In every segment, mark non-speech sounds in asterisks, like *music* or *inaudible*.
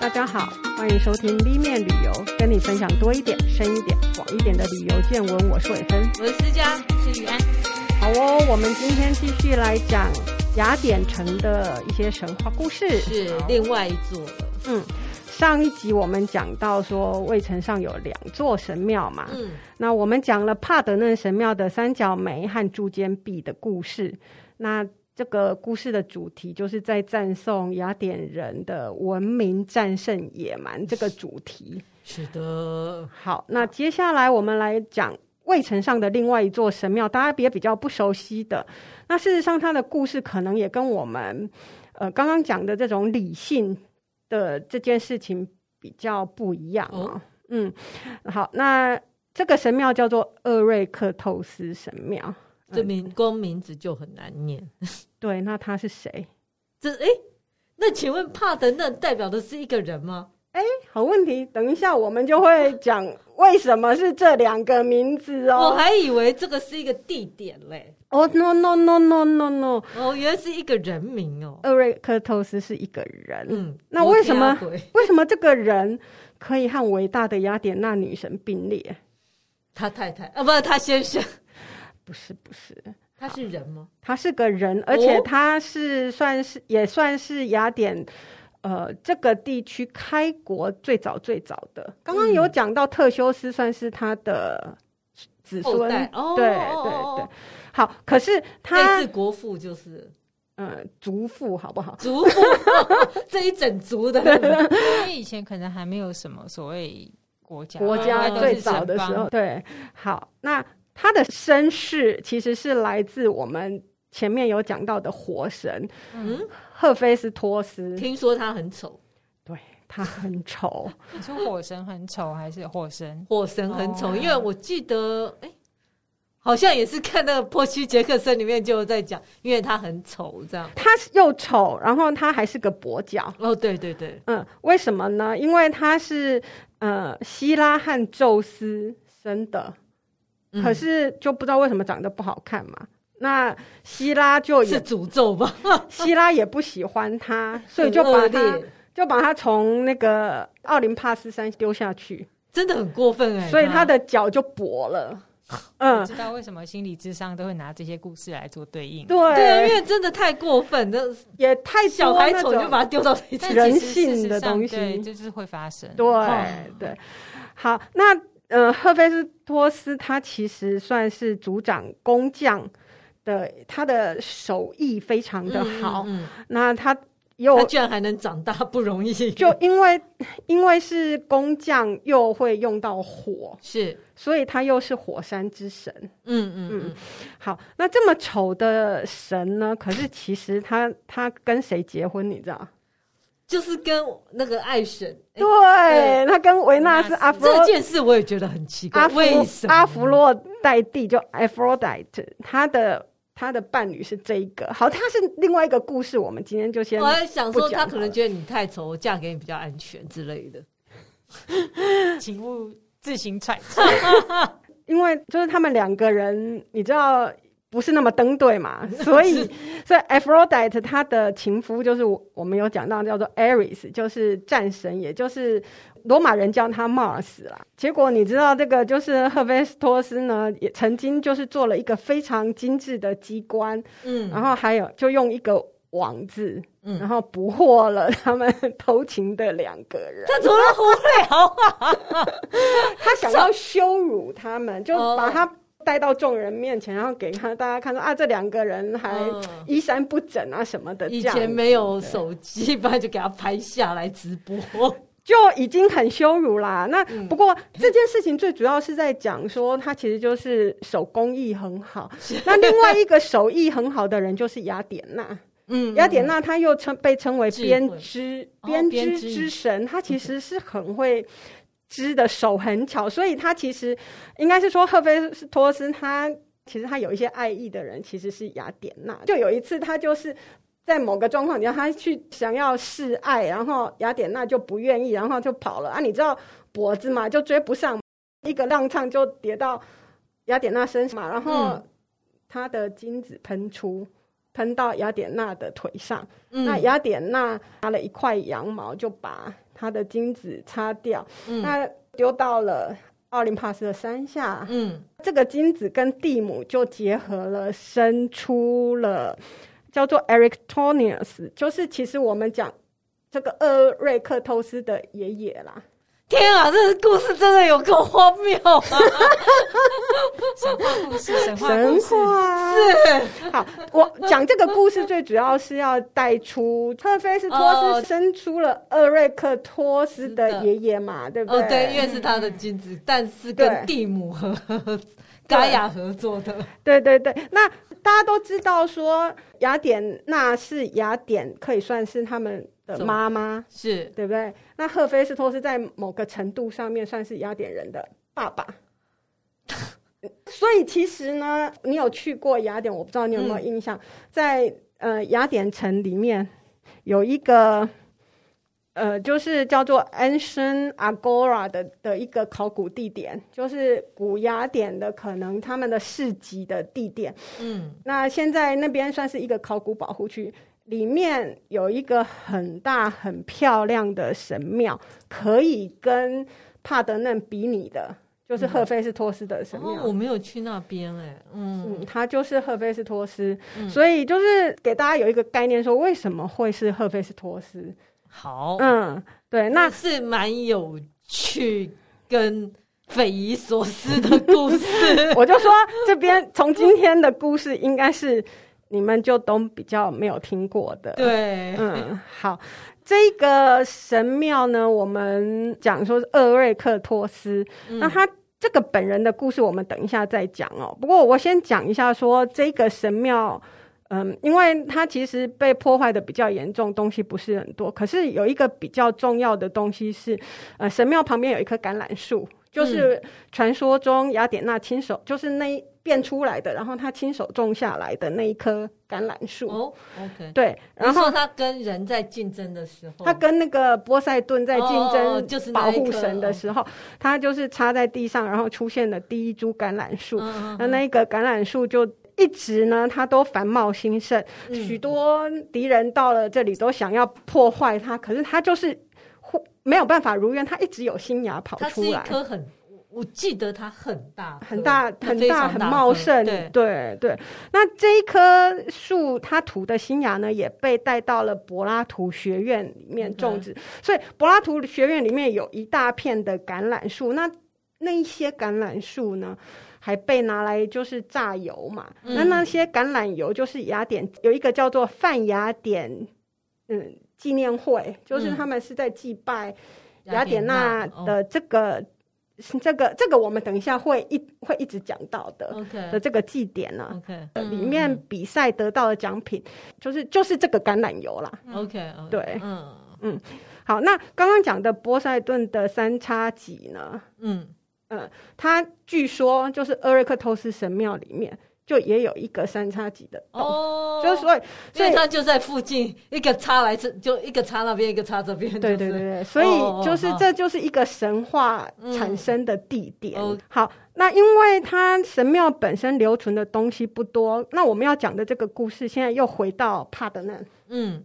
大家好，欢迎收听 B 面旅游，跟你分享多一点、深一点、广一点的旅游见闻。我是伟芬，我是思佳，是雨安。好哦，我们今天继续来讲雅典城的一些神话故事，是另外一座了。嗯，上一集我们讲到说，卫城上有两座神庙嘛。嗯，那我们讲了帕德嫩神庙的三角梅和柱间壁的故事。那这个故事的主题就是在赞颂雅典人的文明战胜野蛮这个主题。是的，好，那接下来我们来讲卫城上的另外一座神庙，大家也比较不熟悉的。那事实上，它的故事可能也跟我们呃刚刚讲的这种理性的这件事情比较不一样啊。哦、嗯，好，那这个神庙叫做厄瑞克透斯神庙。这名光名字就很难念，*laughs* 对，那他是谁？这哎，那请问帕德嫩代表的是一个人吗？哎，好问题，等一下我们就会讲为什么是这两个名字哦。我还以为这个是一个地点嘞。哦、oh,，no no no no no no，哦，原来是一个人名哦。厄瑞克透斯是一个人，嗯，那为什么为什么这个人可以和伟大的雅典娜女神并列？他太太啊，不是他先生。不是不是，他是人吗？他是个人，而且他是算是、哦、也算是雅典呃这个地区开国最早最早的。刚刚有讲到特修斯算是他的子孙，哦、对对对。好，可是他是国父，就是嗯族父，好不好？族父 *laughs* 这一整族的，因为以前可能还没有什么所谓国家，国家最早的时候，对。好，那。他的身世其实是来自我们前面有讲到的火神，嗯，赫菲斯托斯。听说他很丑，对，他很丑。你说火神很丑还是火神？火神很丑，因为我记得，哎，好像也是看那个波西杰克森里面就在讲，因为他很丑，这样。他又丑，然后他还是个跛脚。哦，对对对，嗯，为什么呢？因为他是呃希拉和宙斯生的。可是就不知道为什么长得不好看嘛？那希拉就也是诅咒吧？*laughs* *laughs* 希拉也不喜欢他，所以就把他就把他从那个奥林帕斯山丢下去，真的很过分哎、欸！所以他的脚就跛了。嗯，知道为什么心理智商都会拿这些故事来做对应？对，对，因为真的太过分，这也太小孩丑就把他丢到人性的东西，对，就是会发生。对对，好，那。呃，赫菲斯托斯他其实算是主掌工匠的，他的手艺非常的好。嗯嗯嗯，那他又他居然还能长大，不容易。就因为因为是工匠，又会用到火，*laughs* 是，所以他又是火山之神。嗯嗯嗯。好，那这么丑的神呢？可是其实他他跟谁结婚？你知道？就是跟那个爱神，对，对他跟维纳斯阿弗洛，这件事我也觉得很奇怪。为什么？阿弗洛代蒂就 Aphrodite，他的他的伴侣是这一个。好，他是另外一个故事，我们今天就先。我还想说，他可能觉得你太丑，我嫁给你比较安全之类的，*laughs* 请勿自行揣测。*laughs* 因为就是他们两个人，你知道。不是那么登对嘛，*laughs* 所以所以 Aphrodite 他的情夫就是我们有讲到叫做 Ares，就是战神，也就是罗马人叫他 Mars 啦。结果你知道这个就是赫菲斯托斯呢，也曾经就是做了一个非常精致的机关，嗯，然后还有就用一个网子，嗯，然后捕获了他们偷情的两个人。他怎么无聊啊？*laughs* 他想要羞辱他们，就把他。带到众人面前，然后给他大家看说啊，这两个人还衣衫不整啊什么的。以前没有手机，不然就给他拍下来直播，就已经很羞辱啦。那不过这件事情最主要是在讲说，他其实就是手工艺很好。*laughs* 那另外一个手艺很好的人就是雅典娜。嗯，雅典娜她又称被称为编织编织之神，她其实是很会。织的手很巧，所以他其实应该是说，赫菲斯托斯他其实他有一些爱意的人，其实是雅典娜。就有一次，他就是在某个状况底下，他去想要示爱，然后雅典娜就不愿意，然后就跑了啊！你知道脖子嘛，就追不上，一个踉跄就跌到雅典娜身上嘛，然后他的精子喷出，喷到雅典娜的腿上。嗯、那雅典娜拿了一块羊毛，就把。他的精子擦掉，嗯。那丢到了奥林帕斯的山下，嗯，这个精子跟蒂姆就结合了，生出了叫做 Erichthonius，就是其实我们讲这个厄瑞克托斯的爷爷啦。天啊，这个故事真的有够荒谬啊！*laughs* 神话故事，神话神故事，话是，好，我讲这个故事最主要是要带出特菲斯托斯生出了厄瑞克托斯的爷爷嘛，对不对？哦，对，因为是他的精子，但是跟蒂姆和 *laughs* 盖亚合作的。对对对，那大家都知道说雅典娜是雅典，可以算是他们的妈妈，是对不对？那赫菲斯托斯在某个程度上面算是雅典人的爸爸。*laughs* 所以其实呢，你有去过雅典，我不知道你有没有印象，嗯、在呃雅典城里面有一个呃，就是叫做 Ancient Agora 的的一个考古地点，就是古雅典的可能他们的市集的地点。嗯，那现在那边算是一个考古保护区，里面有一个很大很漂亮的神庙，可以跟帕德嫩比拟的。就是赫菲斯托斯的神庙，哦，我没有去那边哎，嗯，嗯，他就是赫菲斯托斯，嗯，所以就是给大家有一个概念，说为什么会是赫菲斯托斯？好，嗯，对，那是蛮有趣跟匪夷所思的故事。*laughs* 我就说这边从今天的故事，应该是你们就都比较没有听过的，对，嗯，好。这个神庙呢，我们讲说是厄瑞克托斯，嗯、那他这个本人的故事，我们等一下再讲哦。不过我先讲一下说，这个神庙，嗯，因为它其实被破坏的比较严重，东西不是很多。可是有一个比较重要的东西是，呃，神庙旁边有一棵橄榄树，就是传说中雅典娜亲手，就是那。变出来的，然后他亲手种下来的那一棵橄榄树。哦，OK，对。然后他跟人在竞争的时候，他跟那个波塞顿在竞争，就是保护神的时候，他就是插在地上，然后出现了第一株橄榄树。那那个橄榄树就一直呢，它都繁茂兴盛，许多敌人到了这里都想要破坏它，可是它就是没有办法如愿，它一直有新芽跑出来。它是一棵很。我记得它很大，很大，很大，很茂盛。对对对。那这一棵树，它吐的新芽呢，也被带到了柏拉图学院里面种植。所以柏拉图学院里面有一大片的橄榄树。那那一些橄榄树呢，还被拿来就是榨油嘛。嗯、那那些橄榄油就是雅典有一个叫做泛雅典嗯纪念会，就是他们是在祭拜雅典娜的这个。这个这个我们等一下会一会一直讲到的，OK。的这个祭典呢，OK。里面比赛得到的奖品就是就是这个橄榄油啦，OK 对，嗯。嗯，好，那刚刚讲的波塞顿的三叉戟呢，嗯。嗯，它据说就是厄瑞克托斯神庙里面。就也有一个三叉戟的哦，就是所以，所以它就在附近，一个插来这，就一个插那边，一个插这边。对对对对，所以就是这就是一个神话产生的地点。好，那因为它神庙本身留存的东西不多，那我们要讲的这个故事，现在又回到帕德嫩。嗯，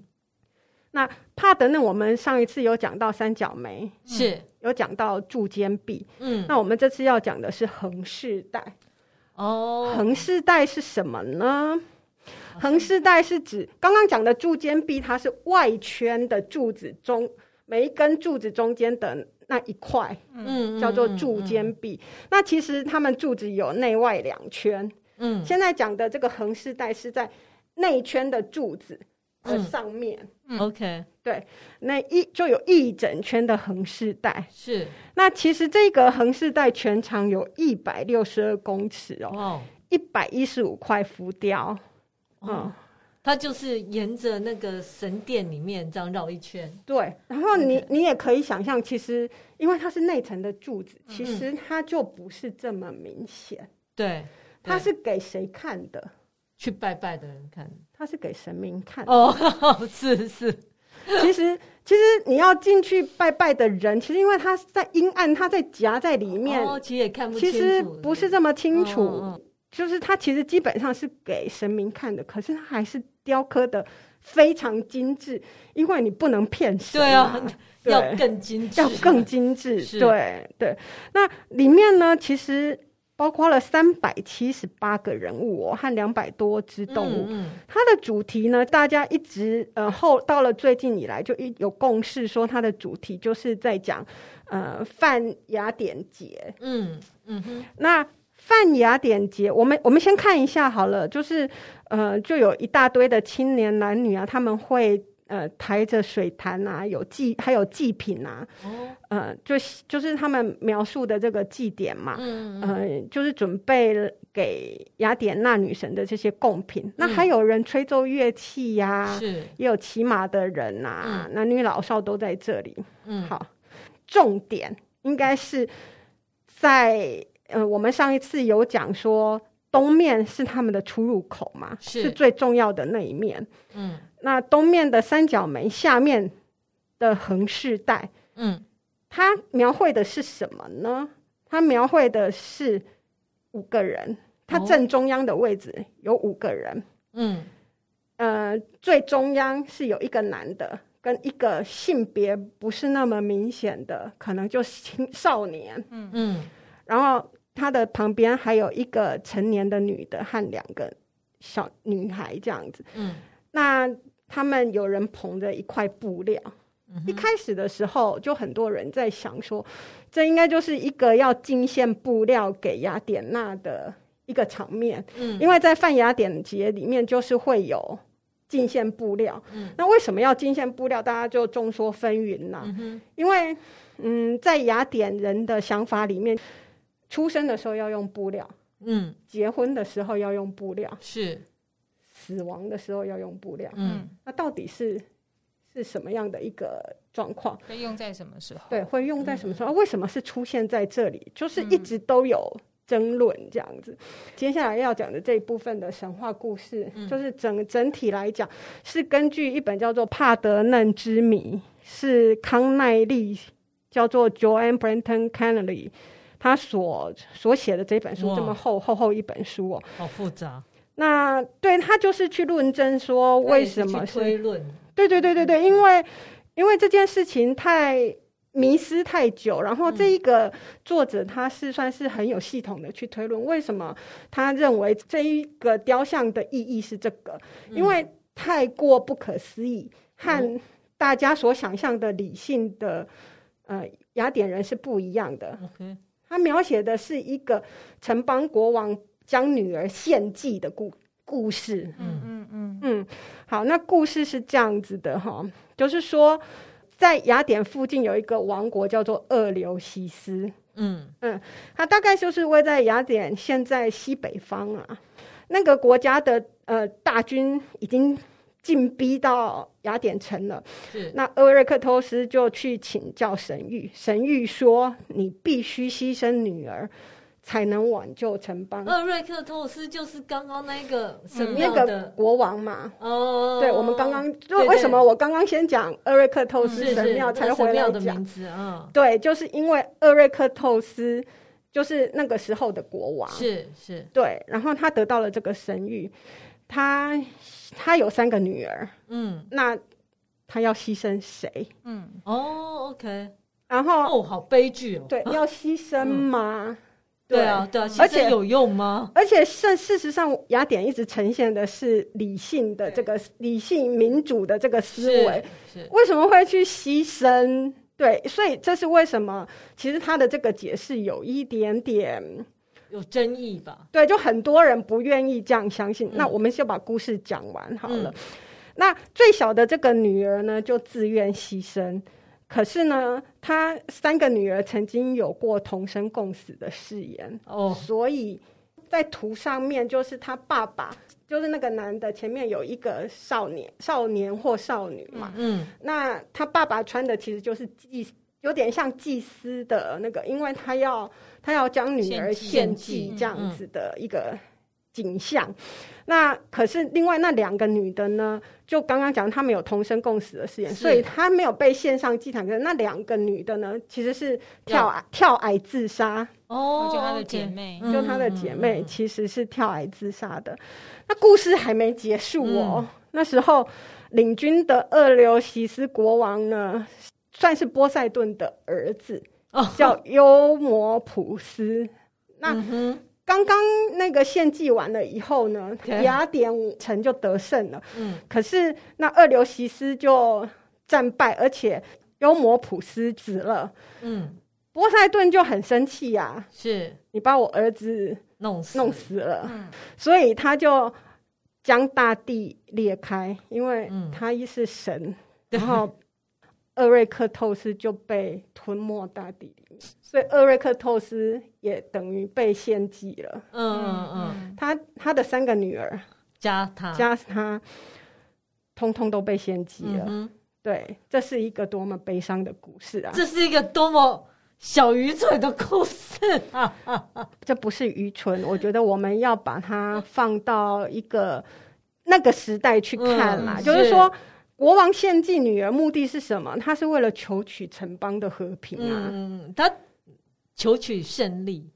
那帕德嫩，我们上一次有讲到三角梅，是有讲到柱间壁。嗯，那我们这次要讲的是横世带。哦，横式带是什么呢？横式带是指刚刚讲的柱间壁，它是外圈的柱子中每一根柱子中间的那一块，嗯，叫做柱间壁。嗯嗯嗯、那其实他们柱子有内外两圈，嗯，现在讲的这个横式带是在内圈的柱子的上面。嗯嗯、OK，对，那一就有一整圈的横式带。是，那其实这个横式带全长有一百六十二公尺哦，一百一十五块浮雕。嗯、哦，它就是沿着那个神殿里面这样绕一圈。对，然后你.你也可以想象，其实因为它是内层的柱子，其实它就不是这么明显。对，它是给谁看的？去拜拜的人看，他是给神明看哦，*laughs* 是是。其实其实你要进去拜拜的人，其实因为他在阴暗，他在夹在里面，哦，其实也看不清楚。其实不是这么清楚。就是他其实基本上是给神明看的，可是他还是雕刻的非常精致，因为你不能骗神，对啊，对要更精致，要更精致，对对。那里面呢，其实包括了三百七十八个人物哦，和两百多只动物。嗯嗯，它的主题呢，大家一直呃后到了最近以来就一有共识说，它的主题就是在讲呃泛雅典节。嗯嗯哼，那。泛雅典节，我们我们先看一下好了，就是呃，就有一大堆的青年男女啊，他们会呃抬着水坛啊，有祭还有祭品啊，哦、呃，就就是他们描述的这个祭典嘛，嗯，嗯，呃，就是准备给雅典娜女神的这些贡品。嗯、那还有人吹奏乐器呀、啊，是，也有骑马的人呐、啊，嗯、男女老少都在这里。嗯，好，重点应该是在。呃，我们上一次有讲说，东面是他们的出入口嘛，是，是最重要的那一面。嗯，那东面的三角门下面的横饰带，嗯，它描绘的是什么呢？它描绘的是五个人，它正中央的位置有五个人。嗯，呃，最中央是有一个男的，跟一个性别不是那么明显的，可能就是青少年。嗯嗯。然后他的旁边还有一个成年的女的和两个小女孩这样子。嗯，那他们有人捧着一块布料。嗯、一开始的时候，就很多人在想说，这应该就是一个要进献布料给雅典娜的一个场面。嗯，因为在泛雅典节里面，就是会有进献布料。嗯，那为什么要进献布料？大家就众说纷纭了。嗯、哼因为嗯，在雅典人的想法里面。出生的时候要用布料，嗯，结婚的时候要用布料，是，死亡的时候要用布料，嗯，那到底是是什么样的一个状况？会用在什么时候？对，会用在什么时候？嗯、为什么是出现在这里？就是一直都有争论这样子。嗯、接下来要讲的这一部分的神话故事，嗯、就是整整体来讲是根据一本叫做《帕德嫩之谜》，是康奈利叫做 Joanne Brenton Kennelly 他所所写的这本书这么厚厚厚一本书哦，好复杂。那对他就是去论证说为什么是推论？对对对对对，因为因为这件事情太迷失太久，然后这一个作者他是算是很有系统的去推论为什么他认为这一个雕像的意义是这个，因为太过不可思议，和大家所想象的理性的呃雅典人是不一样的。他描写的是一个城邦国王将女儿献祭的故故事。嗯嗯嗯嗯，好，那故事是这样子的哈，就是说，在雅典附近有一个王国叫做厄流西斯。嗯嗯，它大概就是位在雅典现在西北方啊。那个国家的呃大军已经。进逼到雅典城了，是那厄瑞克托斯就去请教神谕，神谕说：“你必须牺牲女儿，才能挽救城邦。”厄瑞克托斯就是刚刚那个神庙的、嗯、那个国王嘛？哦，对，我们刚刚就为什么我刚刚先讲厄瑞克托斯神庙才回来讲？名字啊，对，就是因为厄瑞克托斯就是那个时候的国王，是是，对，然后他得到了这个神谕，他。他有三个女儿，嗯，那他要牺牲谁？嗯，哦，OK，然后哦，好悲剧哦，对，要牺牲吗？嗯、对，啊，对啊，而且有用吗？而且事事实上，雅典一直呈现的是理性的这个理性民主的这个思维，是为什么会去牺牲？对，所以这是为什么？其实他的这个解释有一点点。有争议吧？对，就很多人不愿意这样相信。嗯、那我们就把故事讲完好了。嗯、那最小的这个女儿呢，就自愿牺牲。可是呢，她三个女儿曾经有过同生共死的誓言哦，所以在图上面就是她爸爸，就是那个男的前面有一个少年、少年或少女嘛。嗯，嗯，那他爸爸穿的其实就是祭，有点像祭司的那个，因为他要。他要将女儿献祭这样子的一个景象。那可是另外那两个女的呢？就刚刚讲，她们有同生共死的誓言，所以她没有被献上祭坛。可是那两个女的呢，其实是跳崖跳崖自杀。哦，就她的姐妹，就她的姐妹其实是跳崖自杀的。那故事还没结束哦。嗯、那时候领军的厄流西斯国王呢，算是波塞顿的儿子，哦、叫幽摩普斯。*laughs* 那。嗯刚刚那个献祭完了以后呢，雅典城就得胜了。嗯，可是那二流西斯就战败，而且幽摩普斯死了。嗯，波塞顿就很生气呀，是你把我儿子弄死弄死了。嗯，所以他就将大地裂开，因为他一是神，然后。厄瑞克透斯就被吞没大地里面，所以厄瑞克透斯也等于被献祭了。嗯嗯嗯，他他的三个女儿加他加他，通通都被献祭了。嗯、对，这是一个多么悲伤的故事啊！这是一个多么小愚蠢的故事啊！*laughs* 这不是愚蠢，我觉得我们要把它放到一个那个时代去看啦，嗯、就是说。国王献祭女儿，目的是什么？他是为了求取城邦的和平啊！嗯，他求取胜利。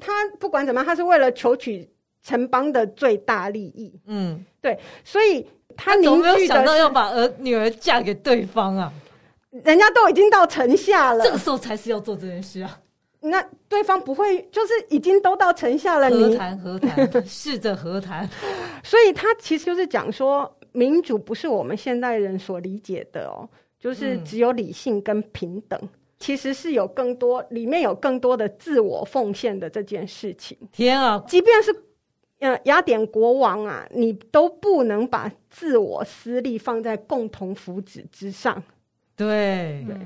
他不管怎么样，他是为了求取城邦的最大利益。嗯，对，所以他凝聚的没有想到要把儿女儿嫁给对方啊！人家都已经到城下了，这个时候才是要做这件事啊！那对方不会，就是已经都到城下了，和谈和谈，试着和谈。*laughs* 所以他其实就是讲说。民主不是我们现代人所理解的哦，就是只有理性跟平等，嗯、其实是有更多，里面有更多的自我奉献的这件事情。天啊，即便是呃雅典国王啊，你都不能把自我私利放在共同福祉之上。对，对，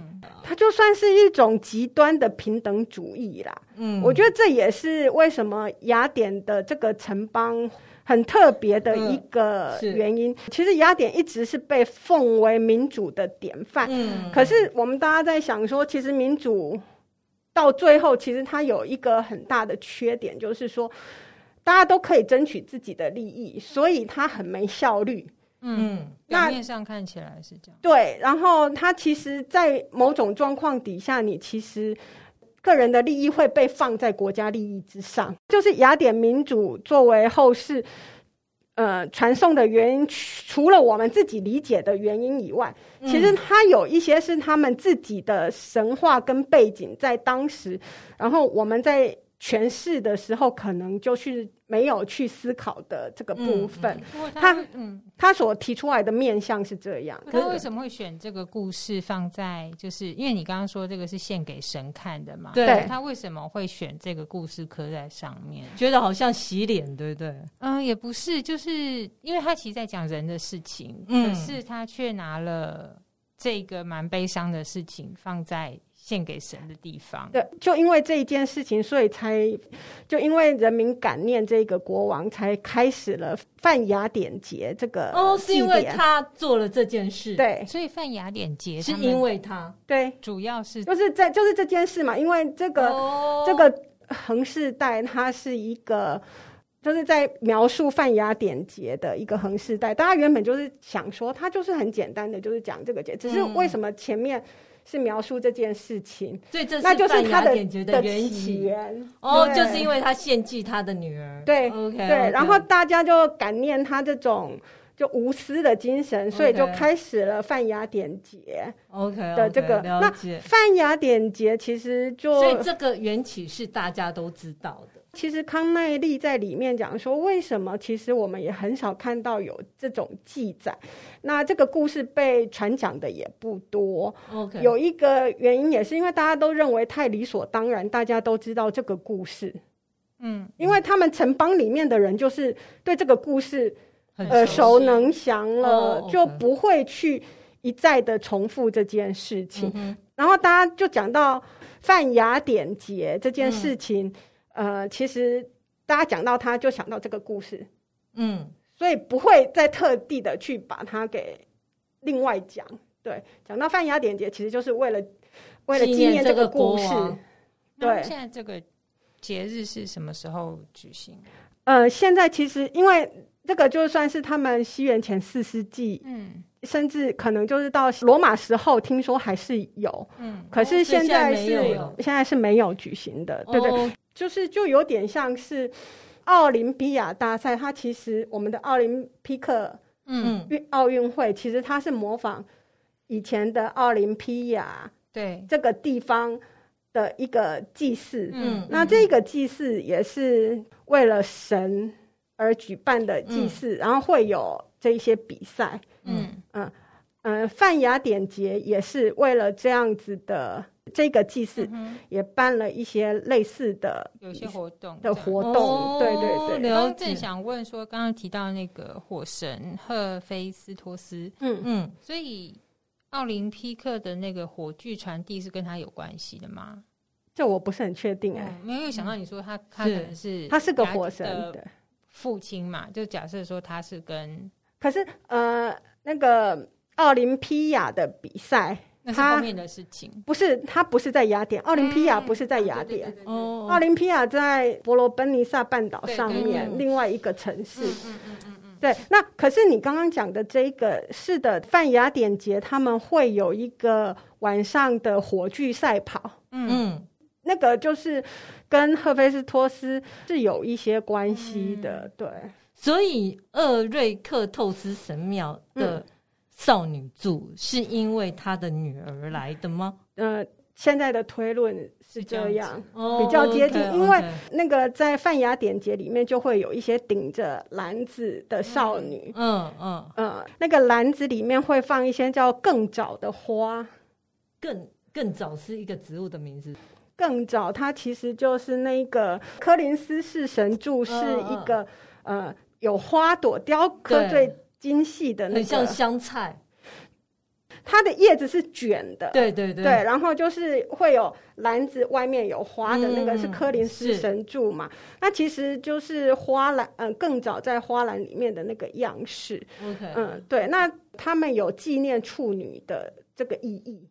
它就算是一种极端的平等主义啦。嗯，我觉得这也是为什么雅典的这个城邦。很特别的一个原因，嗯、其实雅典一直是被奉为民主的典范。嗯，可是我们大家在想说，其实民主到最后，其实它有一个很大的缺点，就是说大家都可以争取自己的利益，所以它很没效率。嗯，那表面上看起来是这样。对，然后它其实，在某种状况底下，你其实。个人的利益会被放在国家利益之上，就是雅典民主作为后世呃传颂的原因，除了我们自己理解的原因以外，其实它有一些是他们自己的神话跟背景在当时，然后我们在诠释的时候，可能就是。没有去思考的这个部分，嗯、他嗯，他所提出来的面向是这样。他为什么会选这个故事放在？就是因为你刚刚说这个是献给神看的嘛？对。他为什么会选这个故事刻在上面？觉得好像洗脸，对不对？嗯，也不是，就是因为他其实在讲人的事情，嗯、可是他却拿了这个蛮悲伤的事情放在。献给神的地方，对，就因为这一件事情，所以才就因为人民感念这个国王，才开始了泛雅典节这个哦，是因为他做了这件事，对，所以泛雅典节是因为他，对，主要是就是在就是这件事嘛，因为这个、哦、这个横世代，它是一个就是在描述泛雅典节的一个横世代，大家原本就是想说，它就是很简单的，就是讲这个节，只是为什么前面。是描述这件事情，所以这是那就是他的的起源哦，就是因为他献祭他的女儿，对，OK，对，然后大家就感念他这种就无私的精神，所以就开始了泛雅典节，OK 的这个那泛雅典节其实就所以这个缘起是大家都知道的。其实康奈利在里面讲说，为什么其实我们也很少看到有这种记载。那这个故事被传讲的也不多。OK，有一个原因也是因为大家都认为太理所当然，大家都知道这个故事。嗯，因为他们城邦里面的人就是对这个故事耳熟能详了，就不会去一再的重复这件事情。嗯、然后大家就讲到泛雅典节这件事情。嗯呃，其实大家讲到他，就想到这个故事，嗯，所以不会再特地的去把它给另外讲。对，讲到泛雅典节，其实就是为了为了纪念这个故事。对，现在这个节日是什么时候举行？呃，现在其实因为这个就算是他们西元前四世纪，嗯，甚至可能就是到罗马时候，听说还是有，嗯，可是现在是、哦、现在，是没有举行的，对对，哦、就是就有点像是奥林匹亚大赛，它其实我们的奥林匹克，嗯，运奥运会其实它是模仿以前的奥林匹亚，对。这个地方的一个祭祀，嗯，那这个祭祀也是为了神而举办的祭祀，嗯、然后会有这一些比赛，嗯。嗯嗯，泛雅典节也是为了这样子的这个祭祀，也办了一些类似的有些活动的活动，对对对。然后正想问说，刚刚提到那个火神赫菲斯托斯，嗯。嗯，所以奥林匹克的那个火炬传递是跟他有关系的吗？这我不是很确定哎、欸，没有想到你说他，他可能是他是个火神的父亲嘛？就假设说他是跟，可是呃，那个奥林匹亚的比赛，那是后面的事情，不是他不是在雅典，奥林匹亚不是在雅典，哦，奥林匹亚在伯罗奔尼撒半岛上面另外一个城市，嗯嗯嗯嗯，对，那可是你刚刚讲的这个是的，泛雅典节他们会有一个晚上的火炬赛跑，嗯。那个就是跟赫菲斯托斯是有一些关系的，嗯、对。所以厄瑞克透斯神庙的少女柱是因为他的女儿来的吗？呃，现在的推论是这样，这比较接近。Oh, okay, okay. 因为那个在泛雅典节里面就会有一些顶着篮子的少女，嗯嗯嗯，那个篮子里面会放一些叫更早的花，更更早是一个植物的名字。更早，它其实就是那个柯林斯式神柱，是一个、嗯、呃有花朵雕刻最精细的那个，很像香菜。它的叶子是卷的，对对对，对，然后就是会有篮子外面有花的那个是柯林斯神柱嘛？嗯、那其实就是花篮，嗯、呃，更早在花篮里面的那个样式。OK，嗯，对，那他们有纪念处女的这个意义，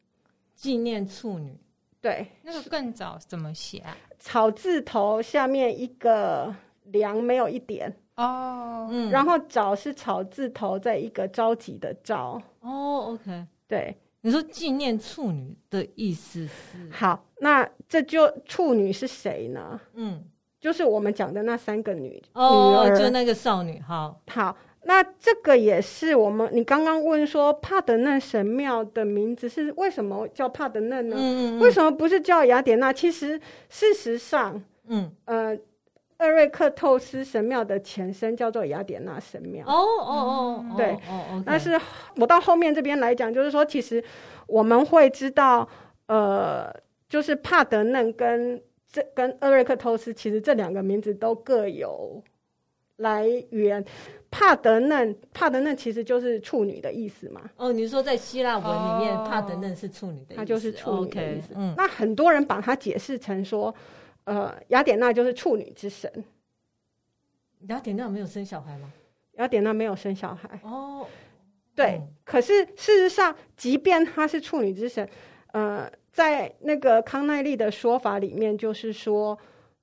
纪念处女。对，那个更早怎么写啊？草字头下面一个梁，没有一点哦。嗯，然后早是草字头，在一个着急的着。哦，OK，对，你说纪念处女的意思是？好，那这就处女是谁呢？嗯，就是我们讲的那三个女哦，女儿就那个少女。好，好。那这个也是我们，你刚刚问说帕德嫩神庙的名字是为什么叫帕德嫩呢？嗯嗯，为什么不是叫雅典娜？其实事实上，嗯呃，厄瑞克透斯神庙的前身叫做雅典娜神庙。哦哦哦，对哦哦。但是我到后面这边来讲，就是说，其实我们会知道，呃，就是帕德嫩跟这跟厄瑞克透斯，其实这两个名字都各有来源。帕德嫩，帕德嫩其实就是处女的意思嘛。哦，你说在希腊文里面，帕德嫩是处女的意思，它就是处女的意思。嗯，那很多人把它解释成说，呃，雅典娜就是处女之神。雅典娜没有生小孩吗？雅典娜没有生小孩。哦，对。嗯、可是事实上，即便她是处女之神，呃，在那个康奈利的说法里面，就是说，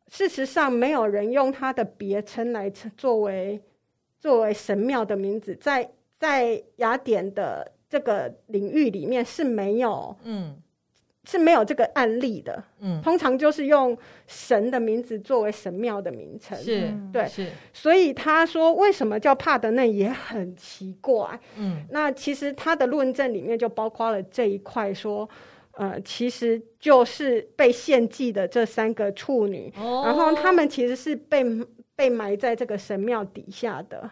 事实上没有人用她的别称来作为。作为神庙的名字，在在雅典的这个领域里面是没有，嗯，是没有这个案例的，嗯，通常就是用神的名字作为神庙的名称，是，对，是，所以他说为什么叫帕德嫩也很奇怪，嗯，那其实他的论证里面就包括了这一块，说，呃，其实就是被献祭的这三个处女，哦，然后他们其实是被。被埋在这个神庙底下的，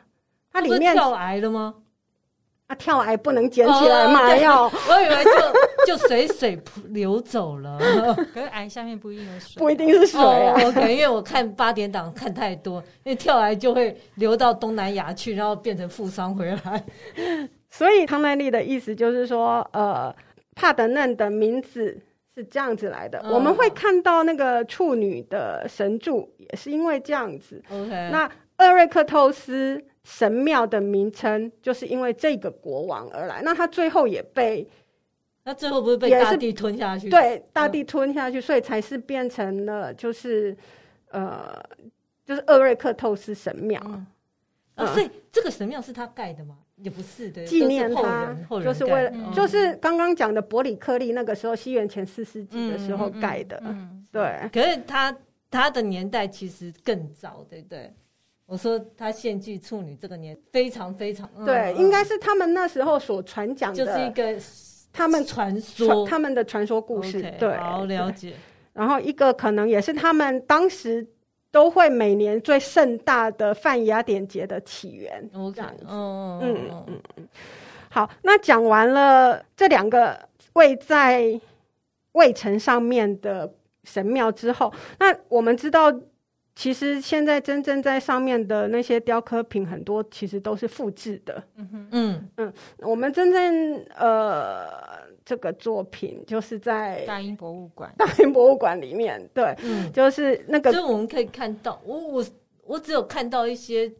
它里面跳崖的吗？啊，跳崖不能捡起来嘛？要。*laughs* 我以为就 *laughs* 就随水流走了，可是崖下面不一定有水，不一定是水啊。可能因为我看八点档看太多，因为跳崖就会流到东南亚去，然后变成富商回来。所以康奈利的意思就是说，呃，帕德嫩的名字。是这样子来的，嗯、我们会看到那个处女的神柱，也是因为这样子。Okay 那厄瑞克透斯神庙的名称，就是因为这个国王而来。那他最后也被，那最后不是被大地吞下去？对，大地吞下去，嗯、所以才是变成了就是呃，就是厄瑞克透斯神庙。嗯啊，所以这个神庙是他盖的吗？也不是的，纪念他，就是为了，嗯、就是刚刚讲的伯里克利那个时候，西元前四世纪的时候盖的。嗯嗯嗯、对，可是他他的年代其实更早，对不对？我说他献祭处女这个年非常非常，对，嗯、应该是他们那时候所传讲的，就是一个他们传说，他们的传说故事。Okay, 对，好了解。然后一个可能也是他们当时。都会每年最盛大的泛雅典节的起源，okay, 这样子。嗯嗯嗯嗯。好，那讲完了这两个位在卫城上面的神庙之后，那我们知道，其实现在真正在上面的那些雕刻品，很多其实都是复制的。嗯哼嗯嗯，我们真正呃。这个作品就是在大英博物馆，大英博物馆里面，对，嗯，就是那个，所以我们可以看到，我我我只有看到一些，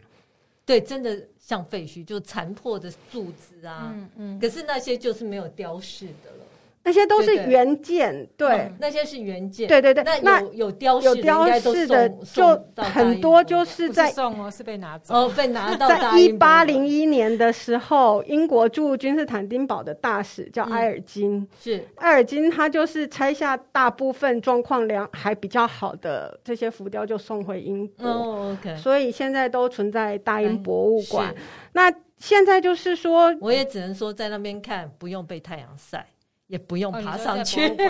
对，真的像废墟，就残破的柱子啊，嗯嗯，可是那些就是没有雕饰的了。那些都是原件，对，那些是原件，对对对。那有有雕有雕饰的，就很多就是在送哦，是被拿走哦，被拿到。在一八零一年的时候，英国驻君士坦丁堡的大使叫埃尔金，是埃尔金，他就是拆下大部分状况良还比较好的这些浮雕，就送回英国。哦，OK。所以现在都存在大英博物馆。那现在就是说，我也只能说在那边看，不用被太阳晒。也不用爬上去，*laughs* 对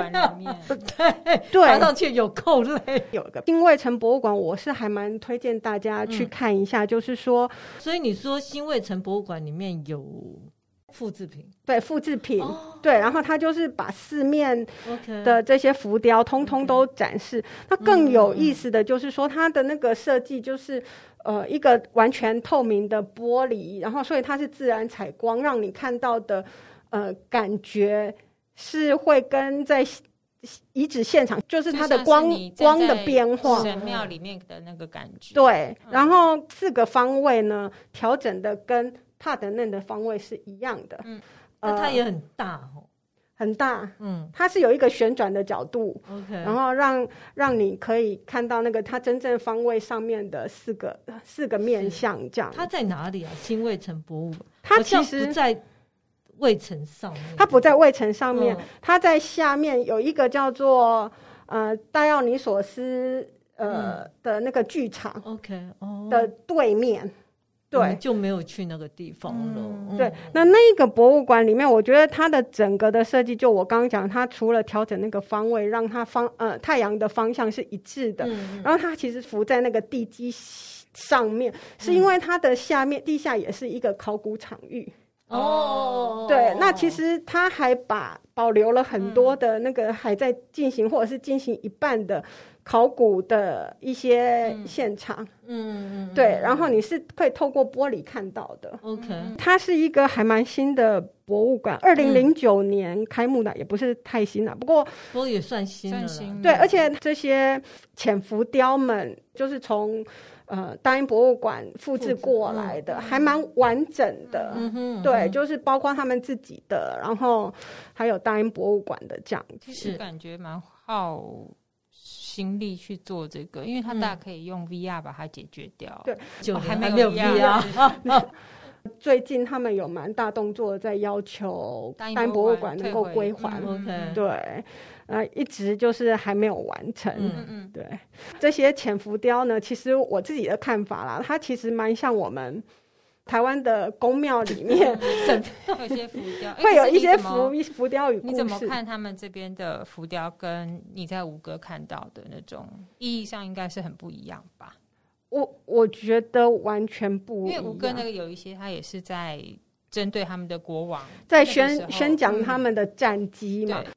对，爬上去有够累。有一个新卫城博物馆，我是还蛮推荐大家去看一下。嗯、就是说，所以你说新卫城博物馆里面有复制品，对复制品，哦、对，然后它就是把四面的这些浮雕通通都展示。那 Okay 更有意思的就是说，它的那个设计就是呃一个完全透明的玻璃，然后所以它是自然采光，让你看到的呃感觉。是会跟在遗址现场，就是它的光光的变化，神庙里面的那个感觉。对，然后四个方位呢，调整的跟帕德嫩的方位是一样的。嗯，那它也很大哦，很大。嗯，它是有一个旋转的角度，OK，然后让让你可以看到那个它真正方位上面的四个四个面相这样。它在哪里啊？新卫城博物馆，它其实在。卫城上面，它不在卫城上面，它在下面有一个叫做呃戴奥尼索斯呃的那个剧场，OK，哦。的对面，对，就没有去那个地方了。对，那那个博物馆里面，我觉得它的整个的设计，就我刚刚讲，它除了调整那个方位，让它方呃太阳的方向是一致的，然后它其实浮在那个地基上面，是因为它的下面地下也是一个考古场域。哦，对，那其实他还把保留了很多的那个还在进行或者是进行一半的考古的一些现场，嗯嗯，对，然后你是可以透过玻璃看到的。OK，它是一个还蛮新的博物馆，二零零九年开幕的，也不是太新了，不过不过也算新了。对，而且这些浅浮雕们就是从。呃，大英博物馆复制过来的，嗯、还蛮完整的。嗯哼，对，就是包括他们自己的，然后还有大英博物馆的这样子。其实感觉蛮耗心力去做这个，因为它大家可以用 VR 把它解决掉。对，就还没有 VR。*laughs* 最近他们有蛮大动作，在要求单博物馆能够归还。OK，对。呃，一直就是还没有完成。嗯嗯，对，这些浅浮雕呢，其实我自己的看法啦，它其实蛮像我们台湾的宫庙里面 *laughs* *laughs* 有些浮雕，会有一些浮浮雕与故事。你怎么看他们这边的浮雕，跟你在吴哥看到的那种意义上，应该是很不一样吧？我我觉得完全不，因为吴哥那个有一些，他也是在针对他们的国王，在宣宣讲他们的战绩嘛。嗯。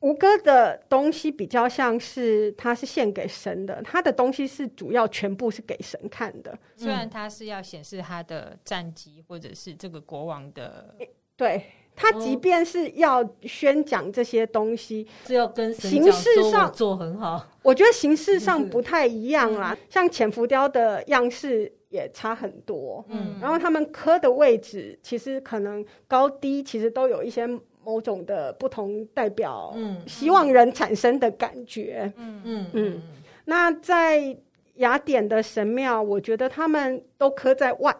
吴哥的东西比较像是，他是献给神的，他的东西是主要全部是给神看的。虽然他是要显示他的战绩，或者是这个国王的，对，他即便是要宣讲这些东西，是要跟形式上做很好。我觉得形式上不太一样啦，像浅浮雕的样式也差很多。嗯，然后他们刻的位置其实可能高低其实都有一些。某种的不同代表，嗯希望人产生的感觉，嗯嗯嗯。那在雅典的神庙，我觉得他们都刻在外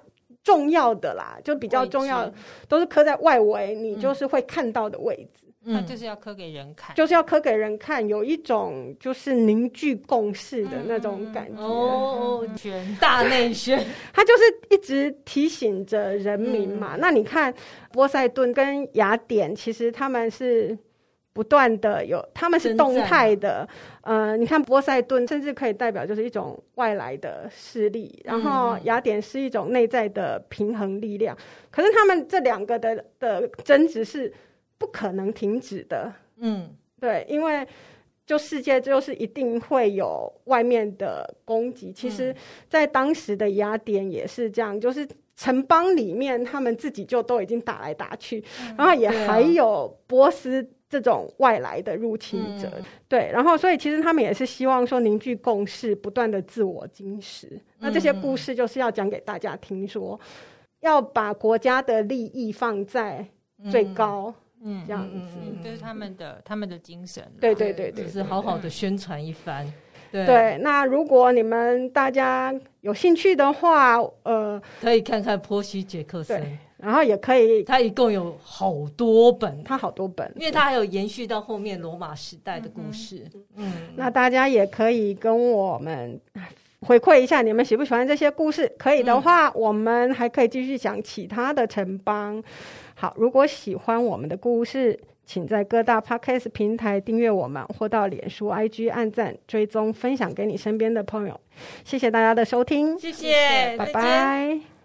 重要的啦，就比较重要，都是刻在外围，你就是会看到的位置。嗯，就是要刻给人看，就是要刻给人看，有一种就是凝聚共识的那种感觉。哦，大内宣，*laughs* 他就是一直提醒着人民嘛。嗯、那你看波塞顿跟雅典，其实他们是不断的有，他们是动态的。呃，你看波塞顿甚至可以代表就是一种外来的势力，然后雅典是一种内在的平衡力量。可是他们这两个的的争执是。不可能停止的，嗯，对，因为就世界就是一定会有外面的攻击。其实，在当时的雅典也是这样，就是城邦里面他们自己就都已经打来打去，嗯、然后也还有波斯这种外来的入侵者，嗯、对，然后所以其实他们也是希望说凝聚共识，不断的自我精实。嗯、那这些故事就是要讲给大家听说，说要把国家的利益放在最高。嗯嗯，这样子，就是他们的他们的精神。对对对对，就是好好的宣传一番。对对，那如果你们大家有兴趣的话，呃，可以看看波西·杰克森，然后也可以，它一共有好多本，它好多本，因为它还有延续到后面罗马时代的故事。嗯，那大家也可以跟我们回馈一下，你们喜不喜欢这些故事？可以的话，我们还可以继续讲其他的城邦。好，如果喜欢我们的故事，请在各大 Podcast 平台订阅我们，或到脸书、IG 按赞、追踪、分享给你身边的朋友。谢谢大家的收听，谢谢，拜拜。